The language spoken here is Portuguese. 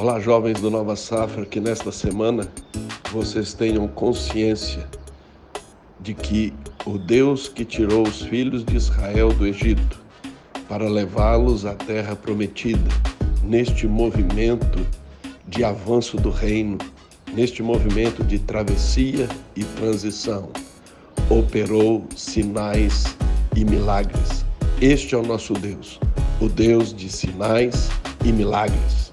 Olá, jovens do Nova Safra, que nesta semana vocês tenham consciência de que o Deus que tirou os filhos de Israel do Egito para levá-los à terra prometida, neste movimento de avanço do reino, neste movimento de travessia e transição, operou sinais e milagres. Este é o nosso Deus, o Deus de sinais e milagres.